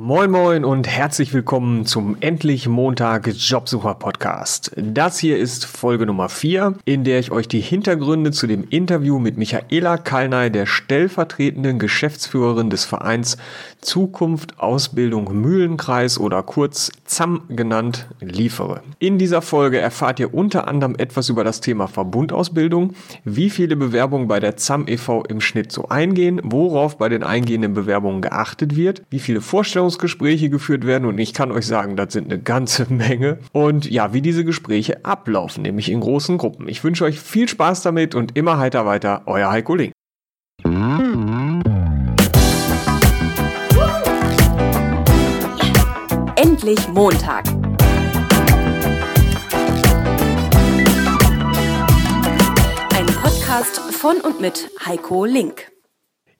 Moin Moin und herzlich willkommen zum Endlich Montag Jobsucher Podcast. Das hier ist Folge Nummer 4, in der ich euch die Hintergründe zu dem Interview mit Michaela Kalnay, der stellvertretenden Geschäftsführerin des Vereins Zukunft Ausbildung Mühlenkreis oder kurz ZAM genannt, liefere. In dieser Folge erfahrt ihr unter anderem etwas über das Thema Verbundausbildung, wie viele Bewerbungen bei der ZAM e.V. im Schnitt so eingehen, worauf bei den eingehenden Bewerbungen geachtet wird, wie viele Vorstellungen Vorstellungsgespräche geführt werden und ich kann euch sagen, das sind eine ganze Menge. Und ja, wie diese Gespräche ablaufen, nämlich in großen Gruppen. Ich wünsche euch viel Spaß damit und immer heiter weiter, euer Heiko Link. Endlich Montag. Ein Podcast von und mit Heiko Link.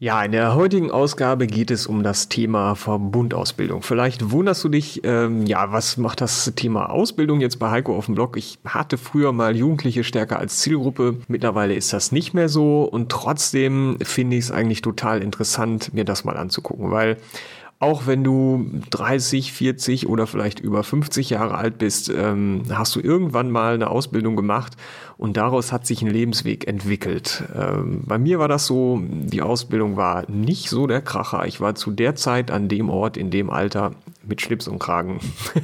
Ja, in der heutigen Ausgabe geht es um das Thema Verbundausbildung. Vielleicht wunderst du dich, ähm, ja, was macht das Thema Ausbildung jetzt bei Heiko auf dem Blog? Ich hatte früher mal Jugendliche stärker als Zielgruppe. Mittlerweile ist das nicht mehr so und trotzdem finde ich es eigentlich total interessant, mir das mal anzugucken, weil auch wenn du 30, 40 oder vielleicht über 50 Jahre alt bist, ähm, hast du irgendwann mal eine Ausbildung gemacht und daraus hat sich ein Lebensweg entwickelt. Ähm, bei mir war das so, die Ausbildung war nicht so der Kracher. Ich war zu der Zeit an dem Ort, in dem Alter mit Schlips und Kragen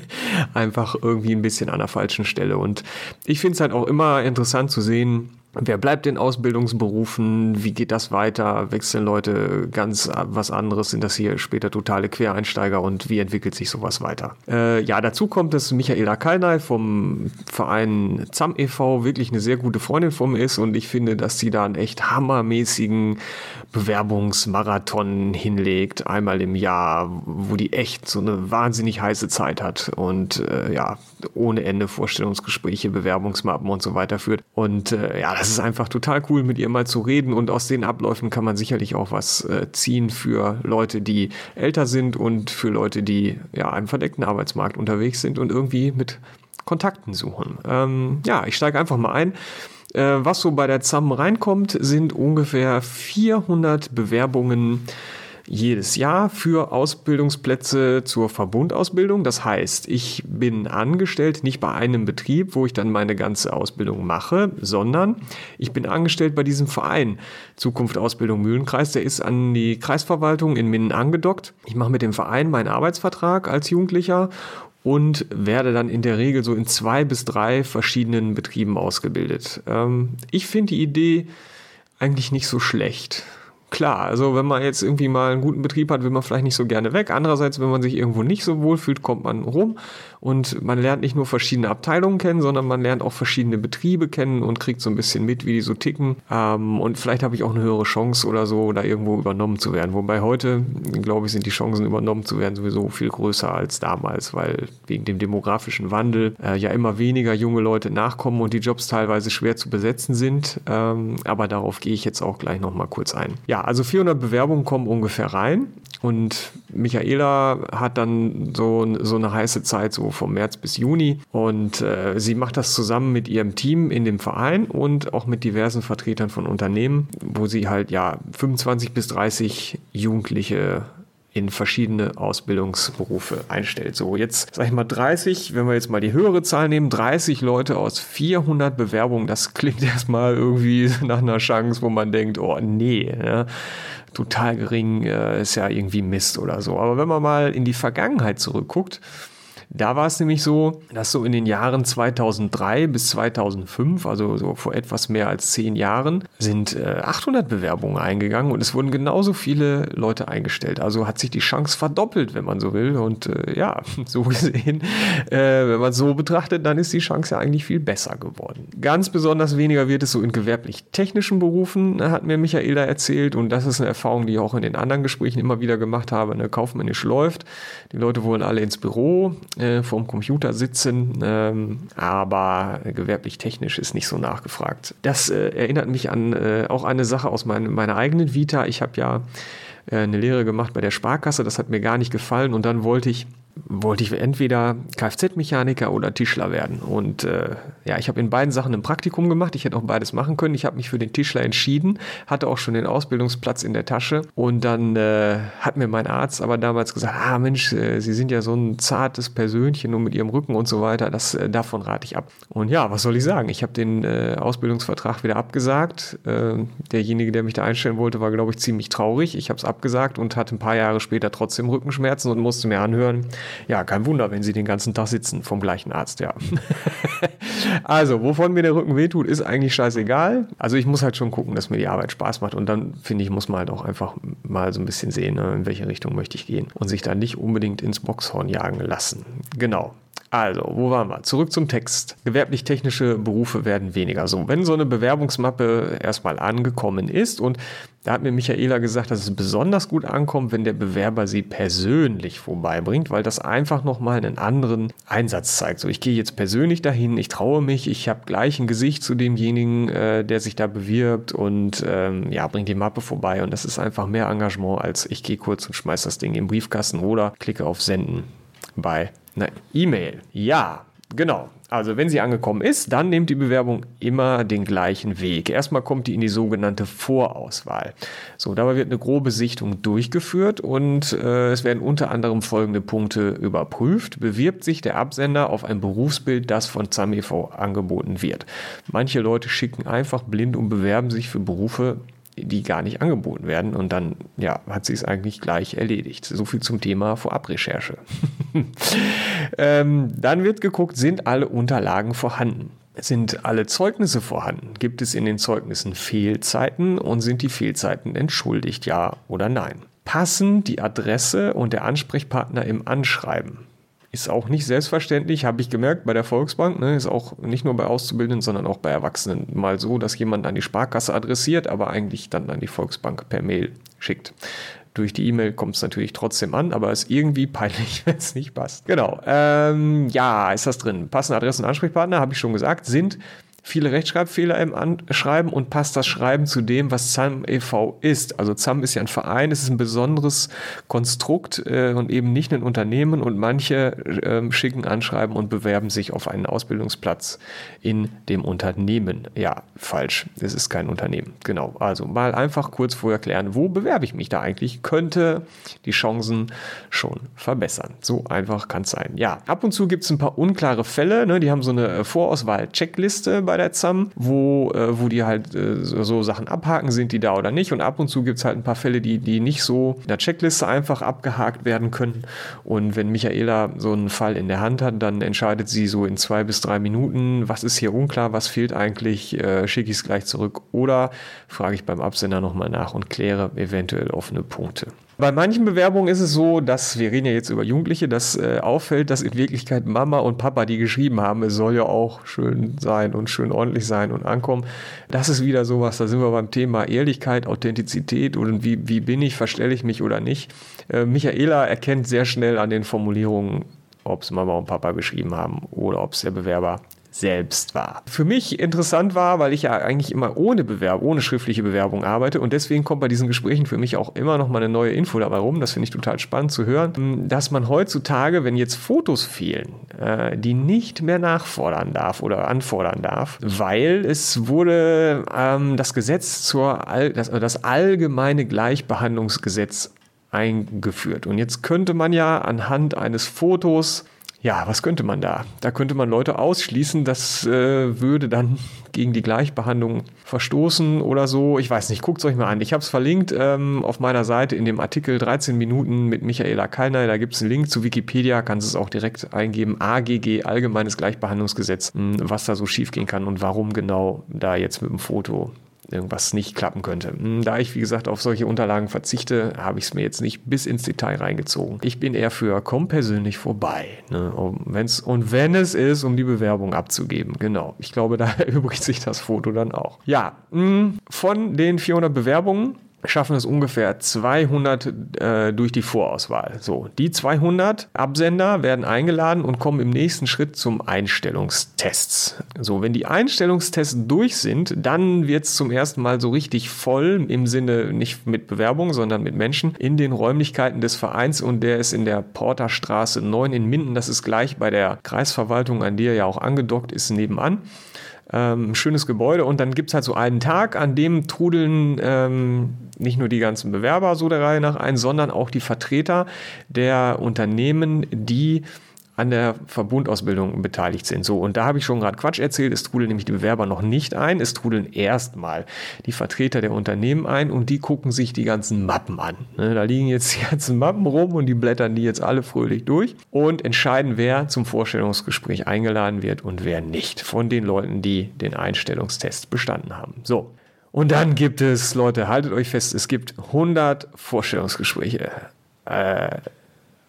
einfach irgendwie ein bisschen an der falschen Stelle. Und ich finde es halt auch immer interessant zu sehen, Wer bleibt in Ausbildungsberufen? Wie geht das weiter? Wechseln Leute ganz was anderes? Sind das hier später totale Quereinsteiger? Und wie entwickelt sich sowas weiter? Äh, ja, dazu kommt, dass Michaela Kalnay vom Verein ZAM e.V. wirklich eine sehr gute Freundin von mir ist. Und ich finde, dass sie da einen echt hammermäßigen Bewerbungsmarathon hinlegt. Einmal im Jahr, wo die echt so eine wahnsinnig heiße Zeit hat. Und äh, ja, ohne Ende Vorstellungsgespräche, Bewerbungsmappen und so weiter führt. Und äh, ja, das ist einfach total cool, mit ihr mal zu reden und aus den Abläufen kann man sicherlich auch was äh, ziehen für Leute, die älter sind und für Leute, die ja im verdeckten Arbeitsmarkt unterwegs sind und irgendwie mit Kontakten suchen. Ähm, ja, ich steige einfach mal ein. Äh, was so bei der ZAM reinkommt, sind ungefähr 400 Bewerbungen jedes Jahr für Ausbildungsplätze zur Verbundausbildung. Das heißt, ich bin angestellt nicht bei einem Betrieb, wo ich dann meine ganze Ausbildung mache, sondern ich bin angestellt bei diesem Verein Zukunft Ausbildung Mühlenkreis. Der ist an die Kreisverwaltung in Minden angedockt. Ich mache mit dem Verein meinen Arbeitsvertrag als Jugendlicher und werde dann in der Regel so in zwei bis drei verschiedenen Betrieben ausgebildet. Ähm, ich finde die Idee eigentlich nicht so schlecht klar, also wenn man jetzt irgendwie mal einen guten Betrieb hat, will man vielleicht nicht so gerne weg. Andererseits, wenn man sich irgendwo nicht so wohl fühlt, kommt man rum und man lernt nicht nur verschiedene Abteilungen kennen, sondern man lernt auch verschiedene Betriebe kennen und kriegt so ein bisschen mit, wie die so ticken. Ähm, und vielleicht habe ich auch eine höhere Chance oder so, da irgendwo übernommen zu werden. Wobei heute, glaube ich, sind die Chancen übernommen zu werden sowieso viel größer als damals, weil wegen dem demografischen Wandel äh, ja immer weniger junge Leute nachkommen und die Jobs teilweise schwer zu besetzen sind. Ähm, aber darauf gehe ich jetzt auch gleich nochmal kurz ein. Ja, also 400 Bewerbungen kommen ungefähr rein und Michaela hat dann so, so eine heiße Zeit, so vom März bis Juni. Und äh, sie macht das zusammen mit ihrem Team in dem Verein und auch mit diversen Vertretern von Unternehmen, wo sie halt ja 25 bis 30 Jugendliche in verschiedene Ausbildungsberufe einstellt. So, jetzt sag ich mal 30, wenn wir jetzt mal die höhere Zahl nehmen, 30 Leute aus 400 Bewerbungen, das klingt erstmal irgendwie nach einer Chance, wo man denkt, oh nee, ja, total gering, äh, ist ja irgendwie Mist oder so. Aber wenn man mal in die Vergangenheit zurückguckt, da war es nämlich so, dass so in den Jahren 2003 bis 2005, also so vor etwas mehr als zehn Jahren, sind äh, 800 Bewerbungen eingegangen und es wurden genauso viele Leute eingestellt. Also hat sich die Chance verdoppelt, wenn man so will. Und äh, ja, so gesehen, äh, wenn man es so betrachtet, dann ist die Chance ja eigentlich viel besser geworden. Ganz besonders weniger wird es so in gewerblich-technischen Berufen, hat mir Michael da erzählt. Und das ist eine Erfahrung, die ich auch in den anderen Gesprächen immer wieder gemacht habe. Eine kaufmännisch läuft. Die Leute wollen alle ins Büro äh, vorm Computer sitzen, ähm, aber gewerblich-technisch ist nicht so nachgefragt. Das äh, erinnert mich an äh, auch eine Sache aus mein, meiner eigenen Vita. Ich habe ja äh, eine Lehre gemacht bei der Sparkasse, das hat mir gar nicht gefallen und dann wollte ich wollte ich entweder Kfz-Mechaniker oder Tischler werden. Und äh, Ja, ich habe in beiden Sachen ein Praktikum gemacht. Ich hätte auch beides machen können. Ich habe mich für den Tischler entschieden, hatte auch schon den Ausbildungsplatz in der Tasche. Und dann äh, hat mir mein Arzt aber damals gesagt, ah Mensch, äh, Sie sind ja so ein zartes Persönchen und mit Ihrem Rücken und so weiter. Das, äh, davon rate ich ab. Und ja, was soll ich sagen? Ich habe den äh, Ausbildungsvertrag wieder abgesagt. Äh, derjenige, der mich da einstellen wollte, war, glaube ich, ziemlich traurig. Ich habe es abgesagt und hatte ein paar Jahre später trotzdem Rückenschmerzen und musste mir anhören, ja, kein Wunder, wenn Sie den ganzen Tag sitzen vom gleichen Arzt, ja. also, wovon mir der Rücken wehtut, ist eigentlich scheißegal. Also ich muss halt schon gucken, dass mir die Arbeit Spaß macht und dann finde ich, muss man halt auch einfach mal so ein bisschen sehen, ne, in welche Richtung möchte ich gehen und sich dann nicht unbedingt ins Boxhorn jagen lassen. Genau. Also, wo waren wir? Zurück zum Text. Gewerblich-technische Berufe werden weniger. So, wenn so eine Bewerbungsmappe erstmal angekommen ist und da hat mir Michaela gesagt, dass es besonders gut ankommt, wenn der Bewerber sie persönlich vorbeibringt, weil das einfach nochmal einen anderen Einsatz zeigt. So, ich gehe jetzt persönlich dahin, ich traue mich, ich habe gleich ein Gesicht zu demjenigen, äh, der sich da bewirbt und ähm, ja, bringt die Mappe vorbei. Und das ist einfach mehr Engagement, als ich gehe kurz und schmeiß das Ding im Briefkasten oder klicke auf Senden bei eine E-Mail. Ja, genau. Also wenn sie angekommen ist, dann nimmt die Bewerbung immer den gleichen Weg. Erstmal kommt die in die sogenannte Vorauswahl. So, dabei wird eine grobe Sichtung durchgeführt und äh, es werden unter anderem folgende Punkte überprüft. Bewirbt sich der Absender auf ein Berufsbild, das von ZAMEV angeboten wird. Manche Leute schicken einfach blind und bewerben sich für Berufe, die gar nicht angeboten werden. Und dann ja, hat sie es eigentlich gleich erledigt. So viel zum Thema Vorabrecherche. ähm, dann wird geguckt, sind alle Unterlagen vorhanden? Sind alle Zeugnisse vorhanden? Gibt es in den Zeugnissen Fehlzeiten und sind die Fehlzeiten entschuldigt, ja oder nein? Passen die Adresse und der Ansprechpartner im Anschreiben? Ist auch nicht selbstverständlich, habe ich gemerkt bei der Volksbank. Ne, ist auch nicht nur bei Auszubildenden, sondern auch bei Erwachsenen mal so, dass jemand an die Sparkasse adressiert, aber eigentlich dann an die Volksbank per Mail schickt. Durch die E-Mail kommt es natürlich trotzdem an, aber ist irgendwie peinlich, wenn es nicht passt. Genau. Ähm, ja, ist das drin. Passende Adressen und Ansprechpartner, habe ich schon gesagt, sind viele Rechtschreibfehler im Anschreiben und passt das Schreiben zu dem, was ZAM e.V. ist. Also ZAM ist ja ein Verein, es ist ein besonderes Konstrukt äh, und eben nicht ein Unternehmen und manche äh, schicken Anschreiben und bewerben sich auf einen Ausbildungsplatz in dem Unternehmen. Ja, falsch, es ist kein Unternehmen. Genau, also mal einfach kurz vorher klären, wo bewerbe ich mich da eigentlich? Könnte die Chancen schon verbessern. So einfach kann es sein. Ja, ab und zu gibt es ein paar unklare Fälle, ne? die haben so eine Vorauswahl-Checkliste bei bei der ZAM, wo, äh, wo die halt äh, so, Sachen abhaken, sind die da oder nicht. Und ab und zu gibt es halt ein paar Fälle, die, die nicht so in der Checkliste einfach abgehakt werden können. Und wenn Michaela so einen Fall in der Hand hat, dann entscheidet sie so in zwei bis drei Minuten, was ist hier unklar, was fehlt eigentlich, äh, schicke ich es gleich zurück oder frage ich beim Absender nochmal nach und kläre eventuell offene Punkte. Bei manchen Bewerbungen ist es so, dass, wir reden ja jetzt über Jugendliche, dass äh, auffällt, dass in Wirklichkeit Mama und Papa, die geschrieben haben, es soll ja auch schön sein und schön ordentlich sein und ankommen. Das ist wieder sowas, da sind wir beim Thema Ehrlichkeit, Authentizität und wie, wie bin ich, verstelle ich mich oder nicht. Äh, Michaela erkennt sehr schnell an den Formulierungen, ob es Mama und Papa geschrieben haben oder ob es der Bewerber selbst war. Für mich interessant war, weil ich ja eigentlich immer ohne Bewerbung, ohne schriftliche Bewerbung arbeite und deswegen kommt bei diesen Gesprächen für mich auch immer noch mal eine neue Info dabei rum. Das finde ich total spannend zu hören, dass man heutzutage, wenn jetzt Fotos fehlen, äh, die nicht mehr nachfordern darf oder anfordern darf, weil es wurde ähm, das Gesetz zur das, das allgemeine Gleichbehandlungsgesetz eingeführt. Und jetzt könnte man ja anhand eines Fotos ja, was könnte man da? Da könnte man Leute ausschließen, das äh, würde dann gegen die Gleichbehandlung verstoßen oder so. Ich weiß nicht, guckt es euch mal an. Ich habe es verlinkt ähm, auf meiner Seite in dem Artikel 13 Minuten mit Michaela Kallner. Da gibt es einen Link zu Wikipedia, kannst es auch direkt eingeben. AGG, Allgemeines Gleichbehandlungsgesetz, was da so schiefgehen kann und warum genau da jetzt mit dem Foto irgendwas nicht klappen könnte. Hm, da ich, wie gesagt, auf solche Unterlagen verzichte, habe ich es mir jetzt nicht bis ins Detail reingezogen. Ich bin eher für komm persönlich vorbei. Ne? Wenn's, und wenn es ist, um die Bewerbung abzugeben. Genau. Ich glaube, da erübrigt sich das Foto dann auch. Ja, hm, von den 400 Bewerbungen schaffen es ungefähr 200 äh, durch die Vorauswahl. So, die 200 Absender werden eingeladen und kommen im nächsten Schritt zum Einstellungstests. So, wenn die Einstellungstests durch sind, dann wird es zum ersten Mal so richtig voll im Sinne nicht mit Bewerbung, sondern mit Menschen in den Räumlichkeiten des Vereins und der ist in der Porterstraße 9 in Minden. Das ist gleich bei der Kreisverwaltung, an die er ja auch angedockt ist, nebenan. Ähm, schönes Gebäude und dann gibt es halt so einen Tag, an dem trudeln ähm, nicht nur die ganzen Bewerber so der Reihe nach ein, sondern auch die Vertreter der Unternehmen, die an der Verbundausbildung beteiligt sind. So, und da habe ich schon gerade Quatsch erzählt. Es trudeln nämlich die Bewerber noch nicht ein. Es trudeln erstmal die Vertreter der Unternehmen ein und die gucken sich die ganzen Mappen an. Ne, da liegen jetzt die ganzen Mappen rum und die blättern die jetzt alle fröhlich durch und entscheiden, wer zum Vorstellungsgespräch eingeladen wird und wer nicht. Von den Leuten, die den Einstellungstest bestanden haben. So. Und dann gibt es, Leute, haltet euch fest, es gibt 100 Vorstellungsgespräche. Äh,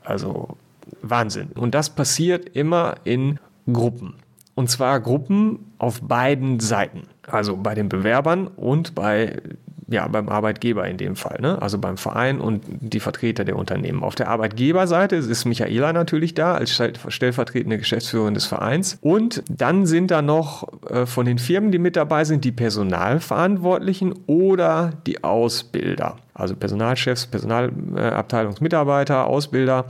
also Wahnsinn. Und das passiert immer in Gruppen. Und zwar Gruppen auf beiden Seiten. Also bei den Bewerbern und bei ja, beim Arbeitgeber in dem Fall, ne? also beim Verein und die Vertreter der Unternehmen. Auf der Arbeitgeberseite ist Michaela natürlich da als stellvertretende Geschäftsführerin des Vereins. Und dann sind da noch äh, von den Firmen, die mit dabei sind, die Personalverantwortlichen oder die Ausbilder. Also Personalchefs, Personalabteilungsmitarbeiter, Ausbilder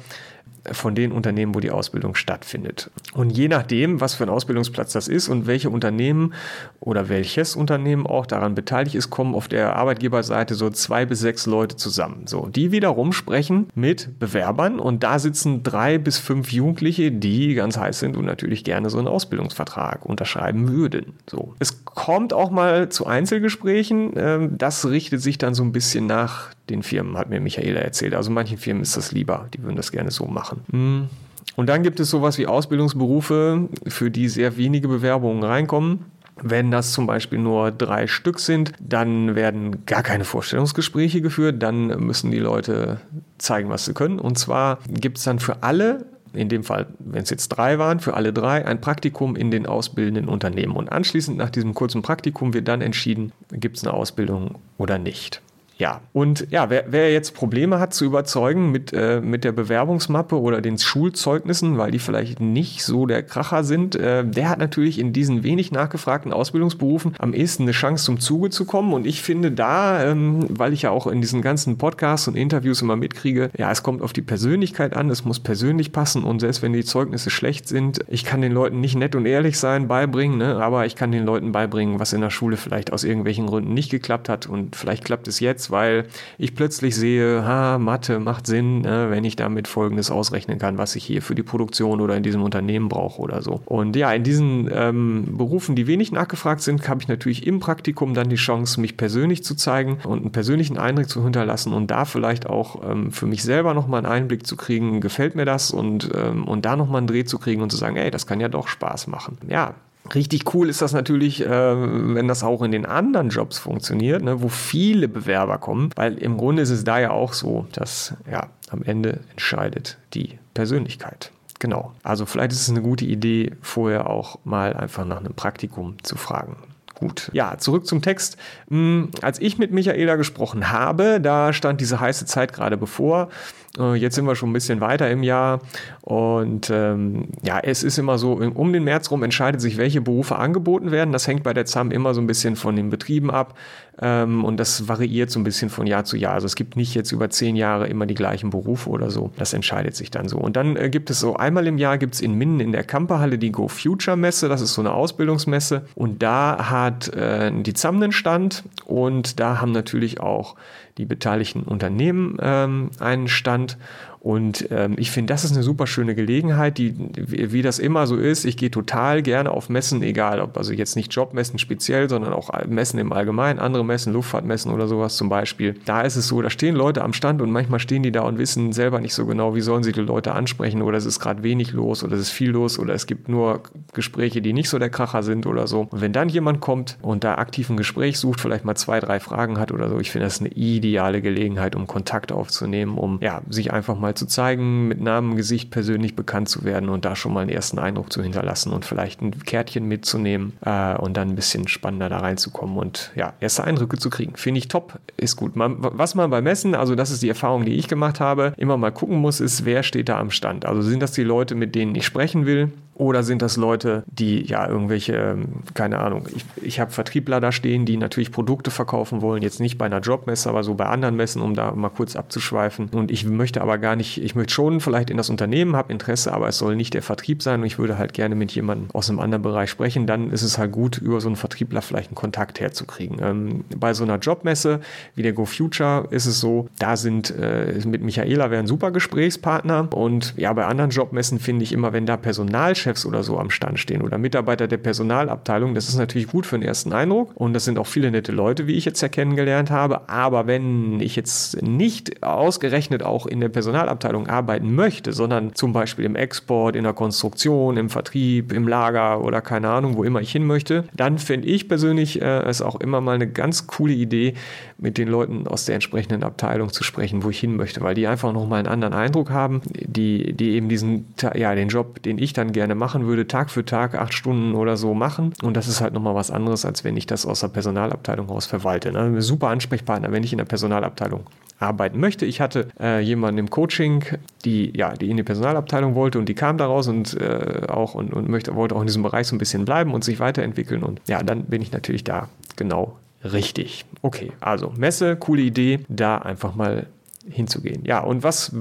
von den Unternehmen, wo die Ausbildung stattfindet. Und je nachdem, was für ein Ausbildungsplatz das ist und welche Unternehmen oder welches Unternehmen auch daran beteiligt ist, kommen auf der Arbeitgeberseite so zwei bis sechs Leute zusammen. So, die wiederum sprechen mit Bewerbern und da sitzen drei bis fünf Jugendliche, die ganz heiß sind und natürlich gerne so einen Ausbildungsvertrag unterschreiben würden. So, es kommt auch mal zu Einzelgesprächen. Ähm, das richtet sich dann so ein bisschen nach den Firmen, hat mir Michaela erzählt. Also manchen Firmen ist das lieber, die würden das gerne so machen. Hm. Und dann gibt es sowas wie Ausbildungsberufe, für die sehr wenige Bewerbungen reinkommen. Wenn das zum Beispiel nur drei Stück sind, dann werden gar keine Vorstellungsgespräche geführt. Dann müssen die Leute zeigen, was sie können. Und zwar gibt es dann für alle in dem Fall, wenn es jetzt drei waren, für alle drei ein Praktikum in den ausbildenden Unternehmen. Und anschließend nach diesem kurzen Praktikum wird dann entschieden, gibt es eine Ausbildung oder nicht. Ja, und ja, wer, wer jetzt Probleme hat zu überzeugen mit, äh, mit der Bewerbungsmappe oder den Schulzeugnissen, weil die vielleicht nicht so der Kracher sind, äh, der hat natürlich in diesen wenig nachgefragten Ausbildungsberufen am ehesten eine Chance zum Zuge zu kommen. Und ich finde da, ähm, weil ich ja auch in diesen ganzen Podcasts und Interviews immer mitkriege, ja, es kommt auf die Persönlichkeit an, es muss persönlich passen und selbst wenn die Zeugnisse schlecht sind, ich kann den Leuten nicht nett und ehrlich sein, beibringen, ne? aber ich kann den Leuten beibringen, was in der Schule vielleicht aus irgendwelchen Gründen nicht geklappt hat und vielleicht klappt es jetzt weil ich plötzlich sehe, ha, Mathe macht Sinn, äh, wenn ich damit Folgendes ausrechnen kann, was ich hier für die Produktion oder in diesem Unternehmen brauche oder so. Und ja, in diesen ähm, Berufen, die wenig nachgefragt sind, habe ich natürlich im Praktikum dann die Chance, mich persönlich zu zeigen und einen persönlichen Eindruck zu hinterlassen und da vielleicht auch ähm, für mich selber nochmal einen Einblick zu kriegen, gefällt mir das und, ähm, und da nochmal einen Dreh zu kriegen und zu sagen, ey, das kann ja doch Spaß machen. Ja, Richtig cool ist das natürlich, äh, wenn das auch in den anderen Jobs funktioniert, ne, wo viele Bewerber kommen, weil im Grunde ist es da ja auch so, dass ja am Ende entscheidet die Persönlichkeit. Genau. Also vielleicht ist es eine gute Idee, vorher auch mal einfach nach einem Praktikum zu fragen. Gut, ja, zurück zum Text. Hm, als ich mit Michaela gesprochen habe, da stand diese heiße Zeit gerade bevor. Äh, jetzt sind wir schon ein bisschen weiter im Jahr und ähm, ja, es ist immer so, um den März rum entscheidet sich, welche Berufe angeboten werden. Das hängt bei der ZAM immer so ein bisschen von den Betrieben ab ähm, und das variiert so ein bisschen von Jahr zu Jahr. Also es gibt nicht jetzt über zehn Jahre immer die gleichen Berufe oder so. Das entscheidet sich dann so. Und dann äh, gibt es so einmal im Jahr gibt es in Minden in der Kamperhalle die Go Future Messe. Das ist so eine Ausbildungsmesse und da hat äh, die ZAM einen Stand und da haben natürlich auch die beteiligten Unternehmen ähm, einen Stand und und ähm, ich finde, das ist eine super schöne Gelegenheit, die, wie, wie das immer so ist. Ich gehe total gerne auf Messen, egal ob also jetzt nicht Jobmessen speziell, sondern auch Messen im Allgemeinen, andere Messen, Luftfahrtmessen oder sowas zum Beispiel. Da ist es so, da stehen Leute am Stand und manchmal stehen die da und wissen selber nicht so genau, wie sollen sie die Leute ansprechen oder es ist gerade wenig los oder es ist viel los oder es gibt nur Gespräche, die nicht so der Kracher sind oder so. Und wenn dann jemand kommt und da aktiv ein Gespräch sucht, vielleicht mal zwei, drei Fragen hat oder so, ich finde das eine ideale Gelegenheit, um Kontakt aufzunehmen, um ja, sich einfach mal mal zu zeigen, mit Namen, Gesicht persönlich bekannt zu werden und da schon mal einen ersten Eindruck zu hinterlassen und vielleicht ein Kärtchen mitzunehmen äh, und dann ein bisschen spannender da reinzukommen und ja, erste Eindrücke zu kriegen. Finde ich top, ist gut. Man, was man beim Messen, also das ist die Erfahrung, die ich gemacht habe, immer mal gucken muss, ist, wer steht da am Stand. Also sind das die Leute, mit denen ich sprechen will? Oder sind das Leute, die ja irgendwelche, ähm, keine Ahnung, ich, ich habe Vertriebler da stehen, die natürlich Produkte verkaufen wollen, jetzt nicht bei einer Jobmesse, aber so bei anderen Messen, um da mal kurz abzuschweifen. Und ich möchte aber gar nicht, ich möchte schon vielleicht in das Unternehmen, habe Interesse, aber es soll nicht der Vertrieb sein und ich würde halt gerne mit jemandem aus einem anderen Bereich sprechen. Dann ist es halt gut, über so einen Vertriebler vielleicht einen Kontakt herzukriegen. Ähm, bei so einer Jobmesse wie der Go Future ist es so, da sind äh, mit Michaela wäre ein super Gesprächspartner und ja, bei anderen Jobmessen finde ich immer, wenn da Personal Chefs oder so am Stand stehen oder Mitarbeiter der Personalabteilung. Das ist natürlich gut für den ersten Eindruck und das sind auch viele nette Leute, wie ich jetzt ja kennengelernt habe. Aber wenn ich jetzt nicht ausgerechnet auch in der Personalabteilung arbeiten möchte, sondern zum Beispiel im Export, in der Konstruktion, im Vertrieb, im Lager oder keine Ahnung, wo immer ich hin möchte, dann finde ich persönlich äh, es auch immer mal eine ganz coole Idee, mit den Leuten aus der entsprechenden Abteilung zu sprechen, wo ich hin möchte, weil die einfach nochmal einen anderen Eindruck haben, die, die eben diesen, ja, den Job, den ich dann gerne machen würde, Tag für Tag acht Stunden oder so machen. Und das ist halt nochmal was anderes, als wenn ich das aus der Personalabteilung raus verwalte. Ne? Super Ansprechpartner, wenn ich in der Personalabteilung arbeiten möchte. Ich hatte äh, jemanden im Coaching, die ja, die in die Personalabteilung wollte und die kam daraus und äh, auch und, und möchte, wollte auch in diesem Bereich so ein bisschen bleiben und sich weiterentwickeln. Und ja, dann bin ich natürlich da genau richtig. Okay, also Messe, coole Idee, da einfach mal hinzugehen. Ja, und was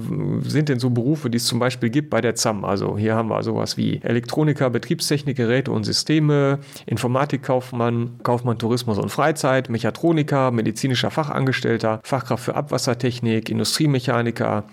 sind denn so Berufe, die es zum Beispiel gibt bei der ZAM? Also hier haben wir sowas wie Elektroniker, Betriebstechnik, Geräte und Systeme, Informatikkaufmann, Kaufmann Tourismus und Freizeit, Mechatroniker, medizinischer Fachangestellter, Fachkraft für Abwassertechnik, Industriemechaniker,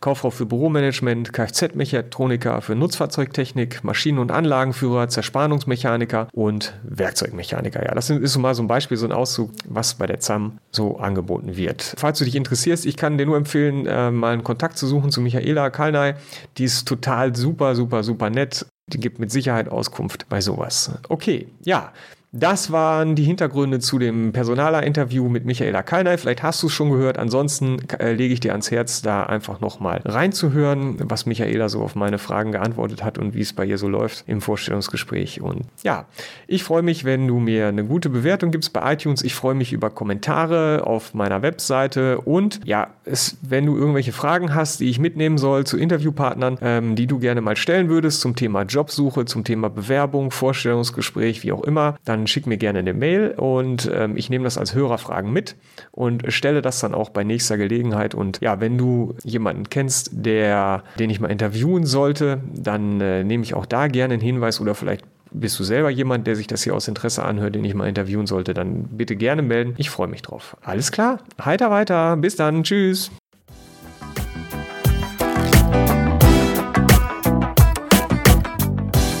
Kauffrau für Büromanagement, Kfz-Mechatroniker für Nutzfahrzeugtechnik, Maschinen- und Anlagenführer, Zerspannungsmechaniker und Werkzeugmechaniker. Ja, das ist so mal so ein Beispiel, so ein Auszug, was bei der ZAM so angeboten wird. Falls du dich interessierst, ich kann dir nur empfehlen, äh, mal einen Kontakt zu suchen zu Michaela Kalnay. Die ist total super, super, super nett. Die gibt mit Sicherheit Auskunft bei sowas. Okay, ja, das waren die Hintergründe zu dem Personaler-Interview mit Michaela Kalnay. Vielleicht hast du es schon gehört. Ansonsten äh, lege ich dir ans Herz, da einfach nochmal reinzuhören, was Michaela so auf meine Fragen geantwortet hat und wie es bei ihr so läuft im Vorstellungsgespräch. Und ja, ich freue mich, wenn du mir eine gute Bewertung gibst bei iTunes. Ich freue mich über Kommentare auf meiner Webseite. Und ja, es, wenn du irgendwelche Fragen hast, die ich mitnehmen soll zu Interviewpartnern, ähm, die du gerne mal stellen würdest zum Thema Jobsuche, zum Thema Bewerbung, Vorstellungsgespräch, wie auch immer, schick mir gerne eine Mail und ähm, ich nehme das als Hörerfragen mit und stelle das dann auch bei nächster Gelegenheit. Und ja, wenn du jemanden kennst, der, den ich mal interviewen sollte, dann äh, nehme ich auch da gerne einen Hinweis oder vielleicht bist du selber jemand, der sich das hier aus Interesse anhört, den ich mal interviewen sollte, dann bitte gerne melden. Ich freue mich drauf. Alles klar, heiter weiter. Bis dann. Tschüss.